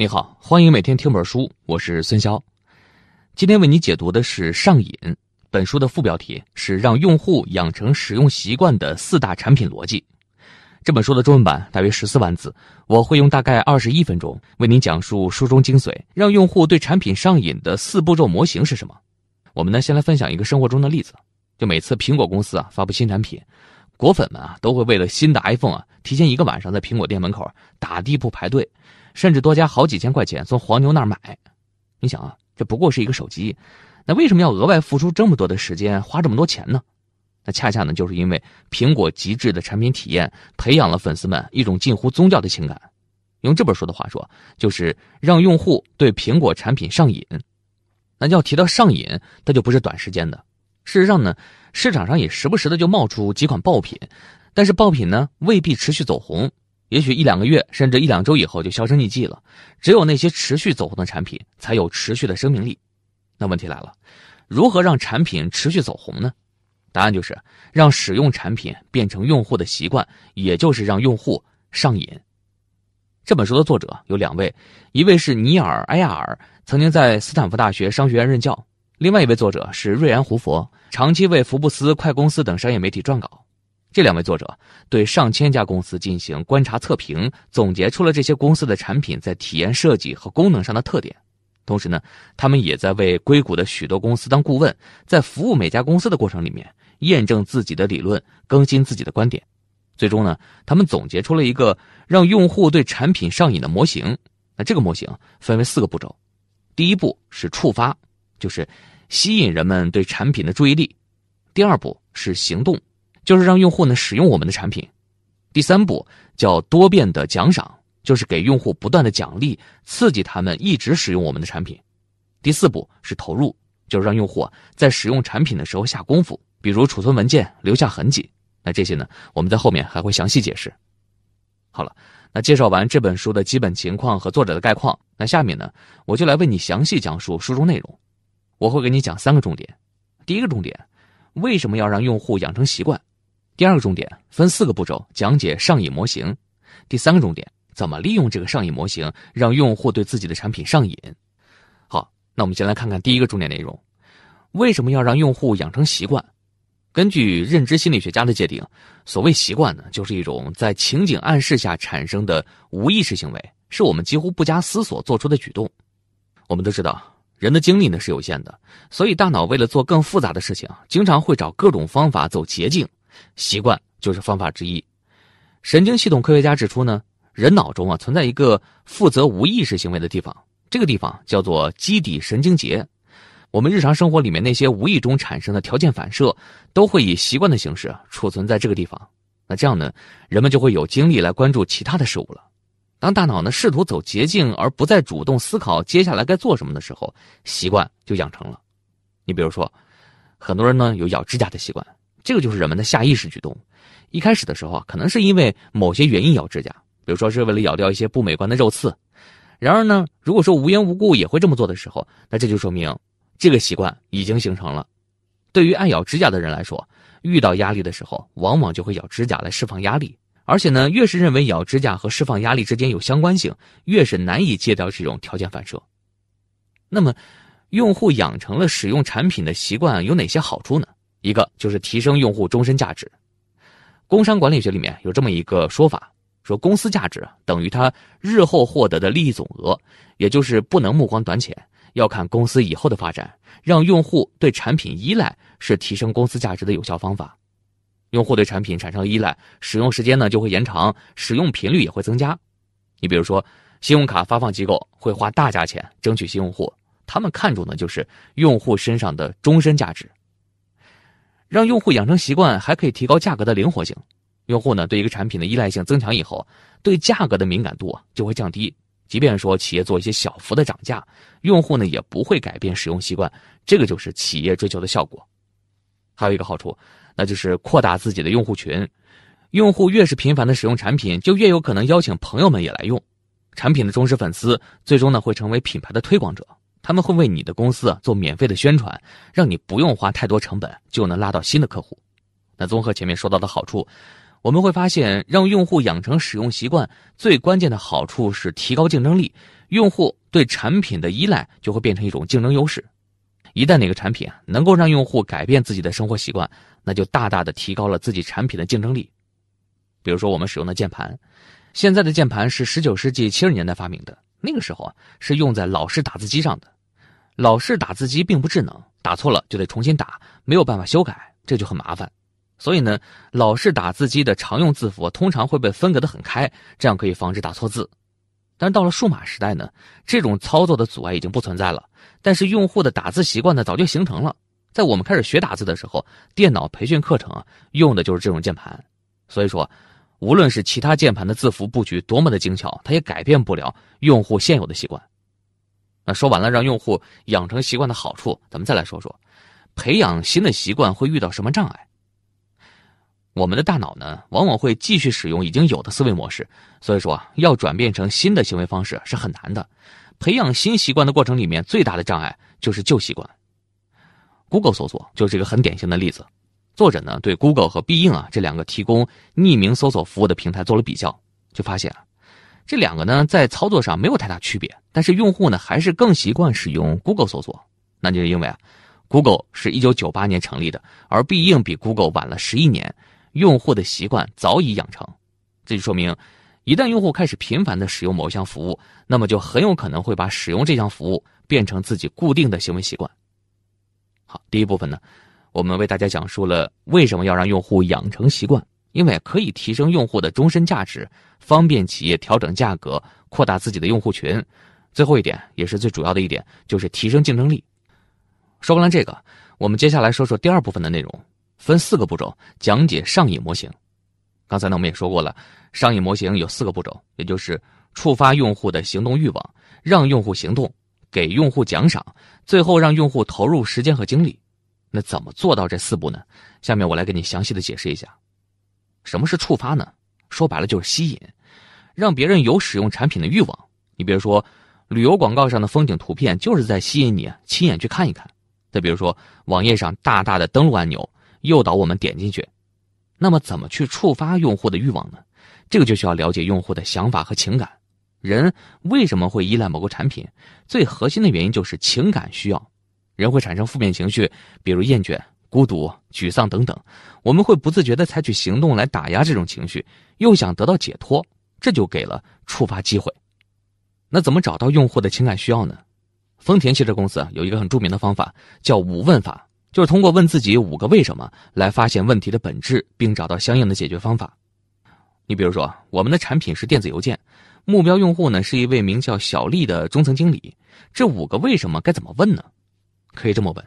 你好，欢迎每天听本书，我是孙潇。今天为你解读的是《上瘾》本书的副标题是“让用户养成使用习惯的四大产品逻辑”。这本书的中文版大约十四万字，我会用大概二十一分钟为您讲述书中精髓，让用户对产品上瘾的四步骤模型是什么。我们呢，先来分享一个生活中的例子，就每次苹果公司啊发布新产品，果粉们啊都会为了新的 iPhone 啊提前一个晚上在苹果店门口打地铺排队。甚至多加好几千块钱从黄牛那儿买，你想啊，这不过是一个手机，那为什么要额外付出这么多的时间，花这么多钱呢？那恰恰呢，就是因为苹果极致的产品体验，培养了粉丝们一种近乎宗教的情感。用这本书的话说，就是让用户对苹果产品上瘾。那要提到上瘾，它就不是短时间的。事实上呢，市场上也时不时的就冒出几款爆品，但是爆品呢未必持续走红。也许一两个月，甚至一两周以后就销声匿迹了。只有那些持续走红的产品，才有持续的生命力。那问题来了，如何让产品持续走红呢？答案就是让使用产品变成用户的习惯，也就是让用户上瘾。这本书的作者有两位，一位是尼尔·埃亚尔，曾经在斯坦福大学商学院任教；另外一位作者是瑞安·胡佛，长期为福布斯、快公司等商业媒体撰稿。这两位作者对上千家公司进行观察测评，总结出了这些公司的产品在体验设计和功能上的特点。同时呢，他们也在为硅谷的许多公司当顾问，在服务每家公司的过程里面，验证自己的理论，更新自己的观点。最终呢，他们总结出了一个让用户对产品上瘾的模型。那这个模型分为四个步骤：第一步是触发，就是吸引人们对产品的注意力；第二步是行动。就是让用户呢使用我们的产品，第三步叫多变的奖赏，就是给用户不断的奖励，刺激他们一直使用我们的产品。第四步是投入，就是让用户在使用产品的时候下功夫，比如储存文件、留下痕迹。那这些呢，我们在后面还会详细解释。好了，那介绍完这本书的基本情况和作者的概况，那下面呢，我就来为你详细讲述书中内容。我会给你讲三个重点。第一个重点，为什么要让用户养成习惯？第二个重点分四个步骤讲解上瘾模型，第三个重点怎么利用这个上瘾模型让用户对自己的产品上瘾。好，那我们先来看看第一个重点内容：为什么要让用户养成习惯？根据认知心理学家的界定，所谓习惯呢，就是一种在情景暗示下产生的无意识行为，是我们几乎不加思索做出的举动。我们都知道，人的精力呢是有限的，所以大脑为了做更复杂的事情，经常会找各种方法走捷径。习惯就是方法之一。神经系统科学家指出呢，人脑中啊存在一个负责无意识行为的地方，这个地方叫做基底神经节。我们日常生活里面那些无意中产生的条件反射，都会以习惯的形式储存在这个地方。那这样呢，人们就会有精力来关注其他的事物了。当大脑呢试图走捷径而不再主动思考接下来该做什么的时候，习惯就养成了。你比如说，很多人呢有咬指甲的习惯。这个就是人们的下意识举动，一开始的时候啊，可能是因为某些原因咬指甲，比如说是为了咬掉一些不美观的肉刺。然而呢，如果说无缘无故也会这么做的时候，那这就说明这个习惯已经形成了。对于爱咬指甲的人来说，遇到压力的时候，往往就会咬指甲来释放压力。而且呢，越是认为咬指甲和释放压力之间有相关性，越是难以戒掉这种条件反射。那么，用户养成了使用产品的习惯有哪些好处呢？一个就是提升用户终身价值。工商管理学里面有这么一个说法，说公司价值等于它日后获得的利益总额，也就是不能目光短浅，要看公司以后的发展。让用户对产品依赖是提升公司价值的有效方法。用户对产品产生依赖，使用时间呢就会延长，使用频率也会增加。你比如说，信用卡发放机构会花大价钱争取新用户，他们看重的就是用户身上的终身价值。让用户养成习惯，还可以提高价格的灵活性。用户呢对一个产品的依赖性增强以后，对价格的敏感度就会降低。即便说企业做一些小幅的涨价，用户呢也不会改变使用习惯。这个就是企业追求的效果。还有一个好处，那就是扩大自己的用户群。用户越是频繁的使用产品，就越有可能邀请朋友们也来用。产品的忠实粉丝，最终呢会成为品牌的推广者。他们会为你的公司做免费的宣传，让你不用花太多成本就能拉到新的客户。那综合前面说到的好处，我们会发现，让用户养成使用习惯，最关键的好处是提高竞争力。用户对产品的依赖就会变成一种竞争优势。一旦哪个产品能够让用户改变自己的生活习惯，那就大大的提高了自己产品的竞争力。比如说，我们使用的键盘，现在的键盘是十九世纪七十年代发明的，那个时候啊是用在老式打字机上的。老式打字机并不智能，打错了就得重新打，没有办法修改，这就很麻烦。所以呢，老式打字机的常用字符通常会被分隔的很开，这样可以防止打错字。但到了数码时代呢，这种操作的阻碍已经不存在了。但是用户的打字习惯呢，早就形成了。在我们开始学打字的时候，电脑培训课程啊，用的就是这种键盘。所以说，无论是其他键盘的字符布局多么的精巧，它也改变不了用户现有的习惯。那说完了让用户养成习惯的好处，咱们再来说说，培养新的习惯会遇到什么障碍？我们的大脑呢，往往会继续使用已经有的思维模式，所以说要转变成新的行为方式是很难的。培养新习惯的过程里面，最大的障碍就是旧习惯。Google 搜索就是一个很典型的例子。作者呢，对 Google 和必应啊这两个提供匿名搜索服务的平台做了比较，就发现啊，这两个呢在操作上没有太大区别，但是用户呢还是更习惯使用 Google 搜索。那就是因为啊，Google 是一九九八年成立的，而必应比 Google 晚了十一年。用户的习惯早已养成，这就说明，一旦用户开始频繁的使用某一项服务，那么就很有可能会把使用这项服务变成自己固定的行为习惯。好，第一部分呢，我们为大家讲述了为什么要让用户养成习惯，因为可以提升用户的终身价值，方便企业调整价格，扩大自己的用户群。最后一点也是最主要的一点，就是提升竞争力。说完了这个，我们接下来说说第二部分的内容。分四个步骤讲解上瘾模型。刚才呢，我们也说过了，上瘾模型有四个步骤，也就是触发用户的行动欲望，让用户行动，给用户奖赏，最后让用户投入时间和精力。那怎么做到这四步呢？下面我来给你详细的解释一下。什么是触发呢？说白了就是吸引，让别人有使用产品的欲望。你比如说，旅游广告上的风景图片就是在吸引你亲眼去看一看。再比如说，网页上大大的登录按钮。诱导我们点进去，那么怎么去触发用户的欲望呢？这个就需要了解用户的想法和情感。人为什么会依赖某个产品？最核心的原因就是情感需要。人会产生负面情绪，比如厌倦、孤独、沮丧等等。我们会不自觉地采取行动来打压这种情绪，又想得到解脱，这就给了触发机会。那怎么找到用户的情感需要呢？丰田汽车公司有一个很著名的方法，叫五问法。就是通过问自己五个为什么来发现问题的本质，并找到相应的解决方法。你比如说，我们的产品是电子邮件，目标用户呢是一位名叫小丽的中层经理。这五个为什么该怎么问呢？可以这么问：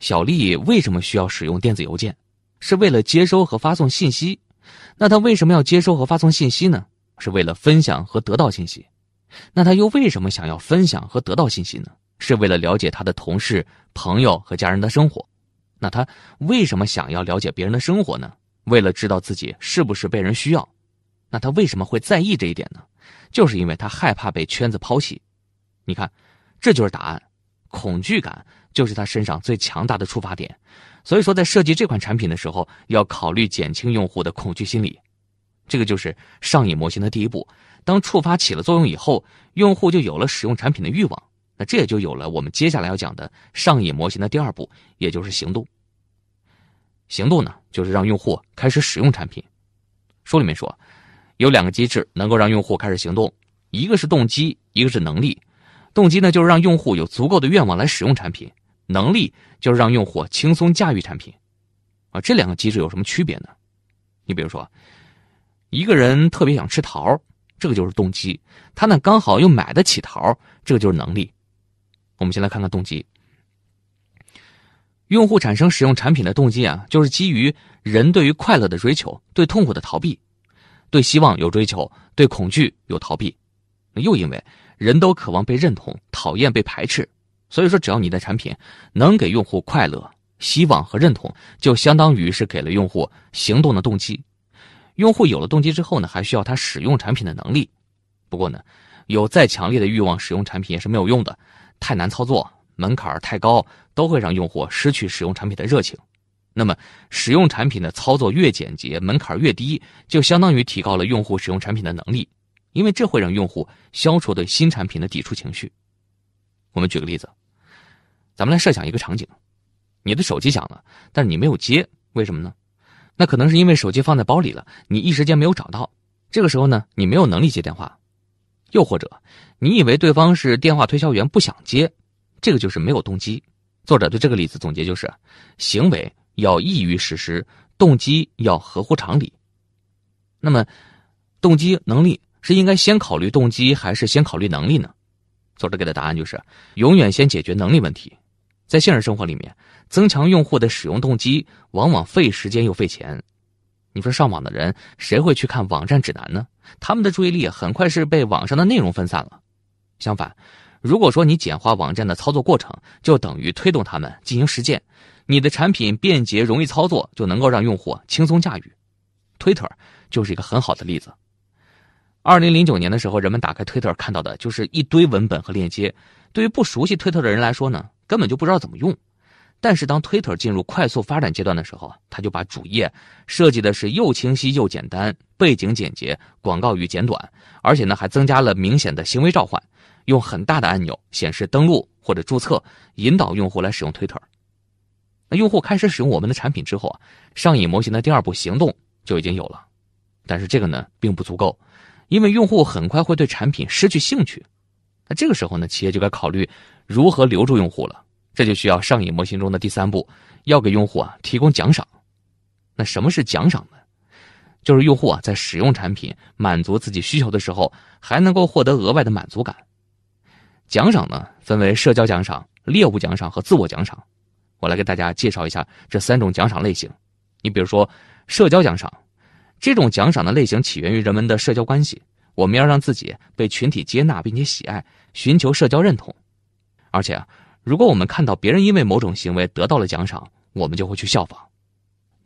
小丽为什么需要使用电子邮件？是为了接收和发送信息。那她为什么要接收和发送信息呢？是为了分享和得到信息。那她又为什么想要分享和得到信息呢？是为了了解她的同事、朋友和家人的生活，那他为什么想要了解别人的生活呢？为了知道自己是不是被人需要，那他为什么会在意这一点呢？就是因为他害怕被圈子抛弃。你看，这就是答案。恐惧感就是他身上最强大的触发点。所以说，在设计这款产品的时候，要考虑减轻用户的恐惧心理。这个就是上瘾模型的第一步。当触发起了作用以后，用户就有了使用产品的欲望。那这也就有了我们接下来要讲的上瘾模型的第二步，也就是行动。行动呢，就是让用户开始使用产品。书里面说，有两个机制能够让用户开始行动，一个是动机，一个是能力。动机呢，就是让用户有足够的愿望来使用产品；能力就是让用户轻松驾驭产品。啊，这两个机制有什么区别呢？你比如说，一个人特别想吃桃，这个就是动机；他呢刚好又买得起桃，这个就是能力。我们先来看看动机。用户产生使用产品的动机啊，就是基于人对于快乐的追求，对痛苦的逃避，对希望有追求，对恐惧有逃避。又因为人都渴望被认同，讨厌被排斥，所以说只要你的产品能给用户快乐、希望和认同，就相当于是给了用户行动的动机。用户有了动机之后呢，还需要他使用产品的能力。不过呢，有再强烈的欲望使用产品也是没有用的。太难操作，门槛太高，都会让用户失去使用产品的热情。那么使用产品的操作越简洁，门槛越低，就相当于提高了用户使用产品的能力，因为这会让用户消除对新产品的抵触情绪。我们举个例子，咱们来设想一个场景：你的手机响了，但是你没有接，为什么呢？那可能是因为手机放在包里了，你一时间没有找到。这个时候呢，你没有能力接电话，又或者你以为对方是电话推销员，不想接，这个就是没有动机。作者对这个例子总结就是：行为。要易于实施，动机要合乎常理。那么，动机能力是应该先考虑动机，还是先考虑能力呢？作者给的答案就是：永远先解决能力问题。在现实生活里面，增强用户的使用动机，往往费时间又费钱。你说上网的人谁会去看网站指南呢？他们的注意力很快是被网上的内容分散了。相反，如果说你简化网站的操作过程，就等于推动他们进行实践。你的产品便捷容易操作，就能够让用户轻松驾驭。Twitter 就是一个很好的例子。二零零九年的时候，人们打开推特看到的就是一堆文本和链接。对于不熟悉推特的人来说呢，根本就不知道怎么用。但是当推特进入快速发展阶段的时候，他就把主页设计的是又清晰又简单，背景简洁，广告语简短，而且呢还增加了明显的行为召唤，用很大的按钮显示登录或者注册，引导用户来使用推特。那用户开始使用我们的产品之后啊，上瘾模型的第二步行动就已经有了，但是这个呢并不足够，因为用户很快会对产品失去兴趣。那这个时候呢，企业就该考虑如何留住用户了。这就需要上瘾模型中的第三步，要给用户啊提供奖赏。那什么是奖赏呢？就是用户啊在使用产品满足自己需求的时候，还能够获得额外的满足感。奖赏呢分为社交奖赏、猎物奖赏和自我奖赏。我来给大家介绍一下这三种奖赏类型。你比如说，社交奖赏，这种奖赏的类型起源于人们的社交关系。我们要让自己被群体接纳并且喜爱，寻求社交认同。而且啊，如果我们看到别人因为某种行为得到了奖赏，我们就会去效仿。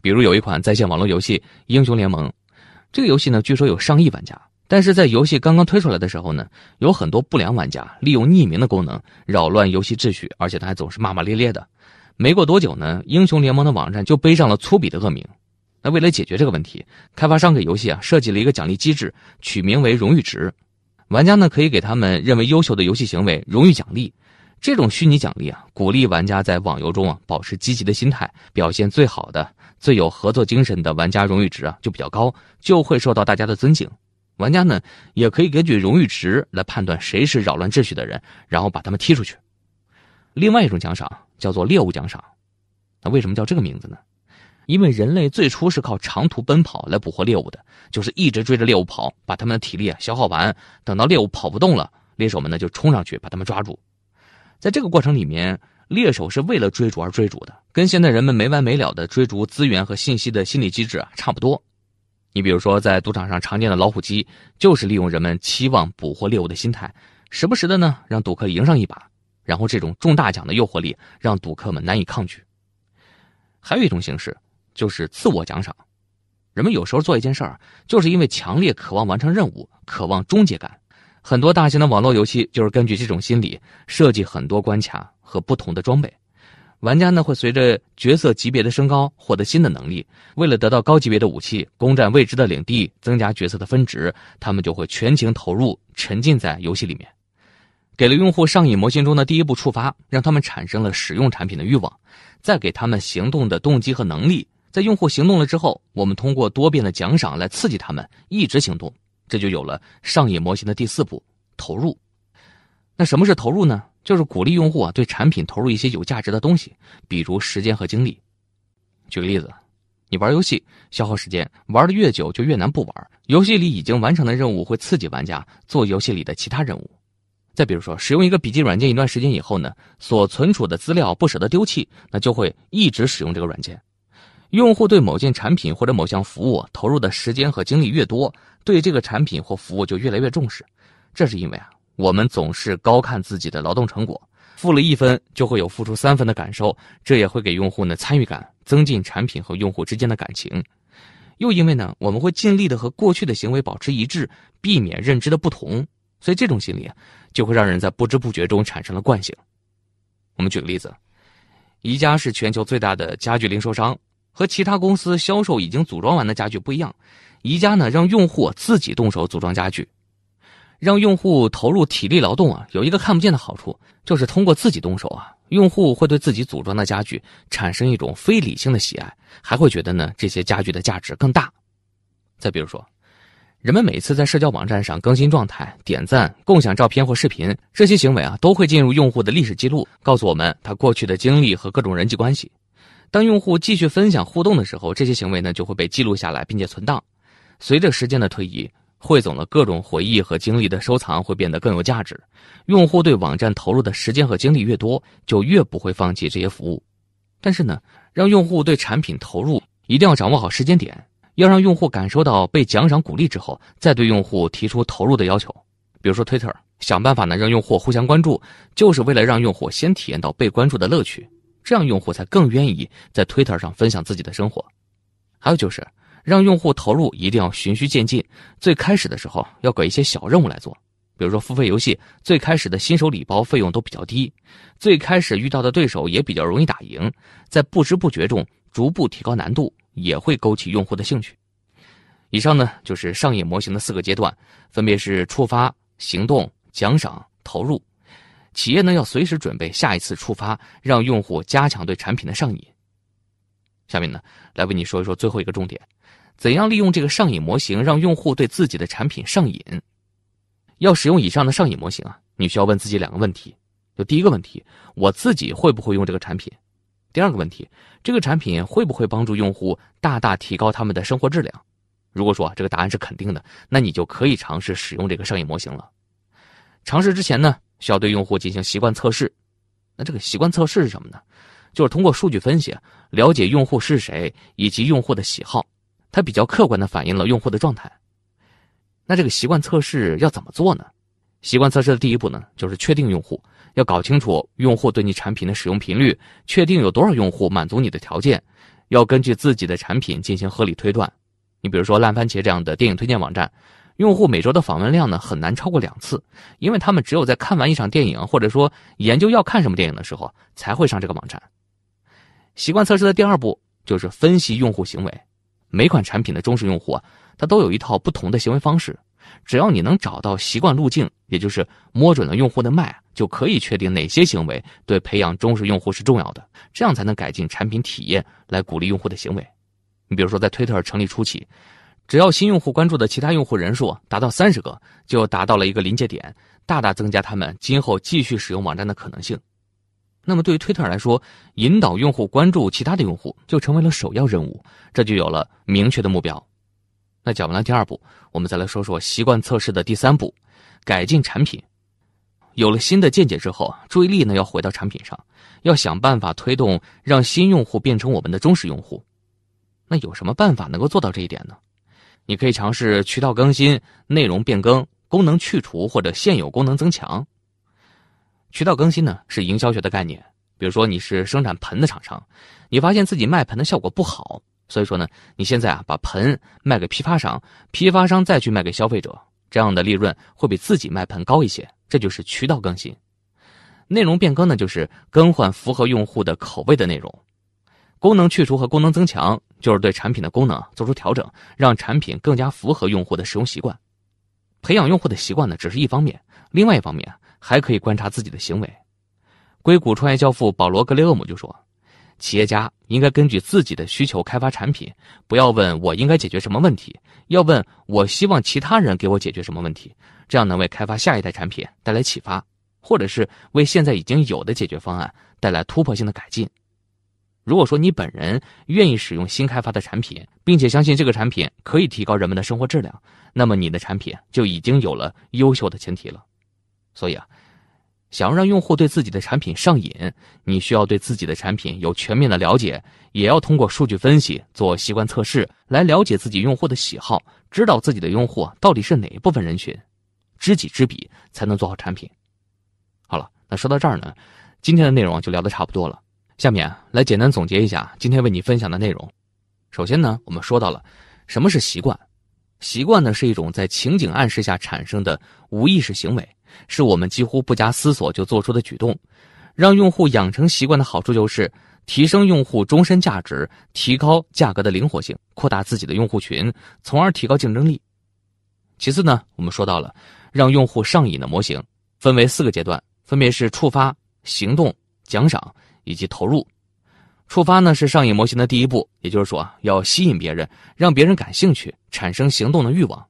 比如有一款在线网络游戏《英雄联盟》，这个游戏呢，据说有上亿玩家。但是在游戏刚刚推出来的时候呢，有很多不良玩家利用匿名的功能扰乱游戏秩序，而且他还总是骂骂咧咧的。没过多久呢，英雄联盟的网站就背上了粗鄙的恶名。那为了解决这个问题，开发商给游戏啊设计了一个奖励机制，取名为荣誉值。玩家呢可以给他们认为优秀的游戏行为荣誉奖励。这种虚拟奖励啊，鼓励玩家在网游中啊保持积极的心态，表现最好的、最有合作精神的玩家荣誉值啊就比较高，就会受到大家的尊敬。玩家呢也可以根据荣誉值来判断谁是扰乱秩序的人，然后把他们踢出去。另外一种奖赏叫做猎物奖赏，那为什么叫这个名字呢？因为人类最初是靠长途奔跑来捕获猎物的，就是一直追着猎物跑，把他们的体力啊消耗完，等到猎物跑不动了，猎手们呢就冲上去把他们抓住。在这个过程里面，猎手是为了追逐而追逐的，跟现在人们没完没了的追逐资源和信息的心理机制啊差不多。你比如说，在赌场上常见的老虎机，就是利用人们期望捕获猎物的心态，时不时的呢让赌客赢上一把。然后，这种中大奖的诱惑力让赌客们难以抗拒。还有一种形式就是自我奖赏，人们有时候做一件事儿，就是因为强烈渴望完成任务，渴望终结感。很多大型的网络游戏就是根据这种心理设计很多关卡和不同的装备。玩家呢会随着角色级别的升高获得新的能力，为了得到高级别的武器，攻占未知的领地，增加角色的分值，他们就会全情投入，沉浸在游戏里面。给了用户上瘾模型中的第一步触发，让他们产生了使用产品的欲望，再给他们行动的动机和能力。在用户行动了之后，我们通过多变的奖赏来刺激他们一直行动，这就有了上瘾模型的第四步投入。那什么是投入呢？就是鼓励用户啊对产品投入一些有价值的东西，比如时间和精力。举个例子，你玩游戏消耗时间，玩的越久就越难不玩。游戏里已经完成的任务会刺激玩家做游戏里的其他任务。再比如说，使用一个笔记软件一段时间以后呢，所存储的资料不舍得丢弃，那就会一直使用这个软件。用户对某件产品或者某项服务投入的时间和精力越多，对这个产品或服务就越来越重视。这是因为啊，我们总是高看自己的劳动成果，付了一分就会有付出三分的感受，这也会给用户呢参与感，增进产品和用户之间的感情。又因为呢，我们会尽力的和过去的行为保持一致，避免认知的不同。所以这种心理啊，就会让人在不知不觉中产生了惯性。我们举个例子，宜家是全球最大的家具零售商，和其他公司销售已经组装完的家具不一样，宜家呢让用户自己动手组装家具，让用户投入体力劳动啊，有一个看不见的好处，就是通过自己动手啊，用户会对自己组装的家具产生一种非理性的喜爱，还会觉得呢这些家具的价值更大。再比如说。人们每次在社交网站上更新状态、点赞、共享照片或视频，这些行为啊，都会进入用户的历史记录，告诉我们他过去的经历和各种人际关系。当用户继续分享互动的时候，这些行为呢就会被记录下来并且存档。随着时间的推移，汇总了各种回忆和经历的收藏会变得更有价值。用户对网站投入的时间和精力越多，就越不会放弃这些服务。但是呢，让用户对产品投入，一定要掌握好时间点。要让用户感受到被奖赏鼓励之后，再对用户提出投入的要求。比如说，Twitter 想办法呢让用户互相关注，就是为了让用户先体验到被关注的乐趣，这样用户才更愿意在 Twitter 上分享自己的生活。还有就是让用户投入一定要循序渐进，最开始的时候要给一些小任务来做。比如说，付费游戏最开始的新手礼包费用都比较低，最开始遇到的对手也比较容易打赢，在不知不觉中逐步提高难度。也会勾起用户的兴趣。以上呢就是上瘾模型的四个阶段，分别是触发、行动、奖赏、投入。企业呢要随时准备下一次触发，让用户加强对产品的上瘾。下面呢来为你说一说最后一个重点：怎样利用这个上瘾模型让用户对自己的产品上瘾？要使用以上的上瘾模型啊，你需要问自己两个问题。就第一个问题，我自己会不会用这个产品？第二个问题，这个产品会不会帮助用户大大提高他们的生活质量？如果说这个答案是肯定的，那你就可以尝试使用这个上瘾模型了。尝试之前呢，需要对用户进行习惯测试。那这个习惯测试是什么呢？就是通过数据分析，了解用户是谁以及用户的喜好，它比较客观的反映了用户的状态。那这个习惯测试要怎么做呢？习惯测试的第一步呢，就是确定用户。要搞清楚用户对你产品的使用频率，确定有多少用户满足你的条件，要根据自己的产品进行合理推断。你比如说烂番茄这样的电影推荐网站，用户每周的访问量呢很难超过两次，因为他们只有在看完一场电影或者说研究要看什么电影的时候才会上这个网站。习惯测试的第二步就是分析用户行为，每款产品的忠实用户啊，他都有一套不同的行为方式。只要你能找到习惯路径，也就是摸准了用户的脉，就可以确定哪些行为对培养忠实用户是重要的，这样才能改进产品体验，来鼓励用户的行为。你比如说，在推特成立初期，只要新用户关注的其他用户人数达到三十个，就达到了一个临界点，大大增加他们今后继续使用网站的可能性。那么，对于推特来说，引导用户关注其他的用户就成为了首要任务，这就有了明确的目标。那讲完了第二步，我们再来说说习惯测试的第三步，改进产品。有了新的见解之后，注意力呢要回到产品上，要想办法推动让新用户变成我们的忠实用户。那有什么办法能够做到这一点呢？你可以尝试渠道更新、内容变更、功能去除或者现有功能增强。渠道更新呢是营销学的概念，比如说你是生产盆的厂商，你发现自己卖盆的效果不好。所以说呢，你现在啊把盆卖给批发商，批发商再去卖给消费者，这样的利润会比自己卖盆高一些。这就是渠道更新。内容变更呢，就是更换符合用户的口味的内容。功能去除和功能增强，就是对产品的功能做出调整，让产品更加符合用户的使用习惯。培养用户的习惯呢，只是一方面，另外一方面还可以观察自己的行为。硅谷创业教父保罗·格雷厄姆就说。企业家应该根据自己的需求开发产品，不要问我应该解决什么问题，要问我希望其他人给我解决什么问题，这样能为开发下一代产品带来启发，或者是为现在已经有的解决方案带来突破性的改进。如果说你本人愿意使用新开发的产品，并且相信这个产品可以提高人们的生活质量，那么你的产品就已经有了优秀的前提了。所以啊。想要让用户对自己的产品上瘾，你需要对自己的产品有全面的了解，也要通过数据分析做习惯测试，来了解自己用户的喜好，知道自己的用户到底是哪一部分人群，知己知彼才能做好产品。好了，那说到这儿呢，今天的内容就聊得差不多了。下面来简单总结一下今天为你分享的内容。首先呢，我们说到了什么是习惯，习惯呢是一种在情景暗示下产生的无意识行为。是我们几乎不加思索就做出的举动，让用户养成习惯的好处就是，提升用户终身价值，提高价格的灵活性，扩大自己的用户群，从而提高竞争力。其次呢，我们说到了让用户上瘾的模型，分为四个阶段，分别是触发、行动、奖赏以及投入。触发呢是上瘾模型的第一步，也就是说要吸引别人，让别人感兴趣，产生行动的欲望。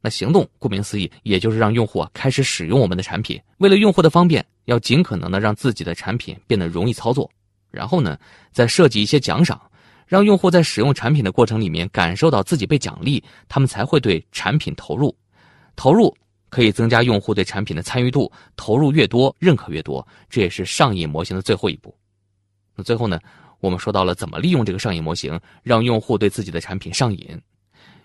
那行动顾名思义，也就是让用户开始使用我们的产品。为了用户的方便，要尽可能的让自己的产品变得容易操作。然后呢，再设计一些奖赏。让用户在使用产品的过程里面感受到自己被奖励，他们才会对产品投入。投入可以增加用户对产品的参与度，投入越多，认可越多，这也是上瘾模型的最后一步。那最后呢，我们说到了怎么利用这个上瘾模型，让用户对自己的产品上瘾。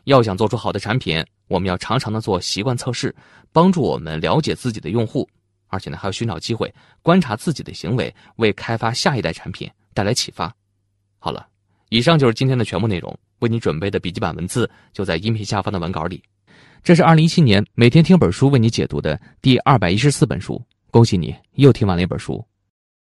要想做出好的产品，我们要常常的做习惯测试，帮助我们了解自己的用户，而且呢还要寻找机会观察自己的行为，为开发下一代产品带来启发。好了。以上就是今天的全部内容，为你准备的笔记本文字就在音频下方的文稿里。这是二零一七年每天听本书为你解读的第二百一十四本书，恭喜你又听完了一本书。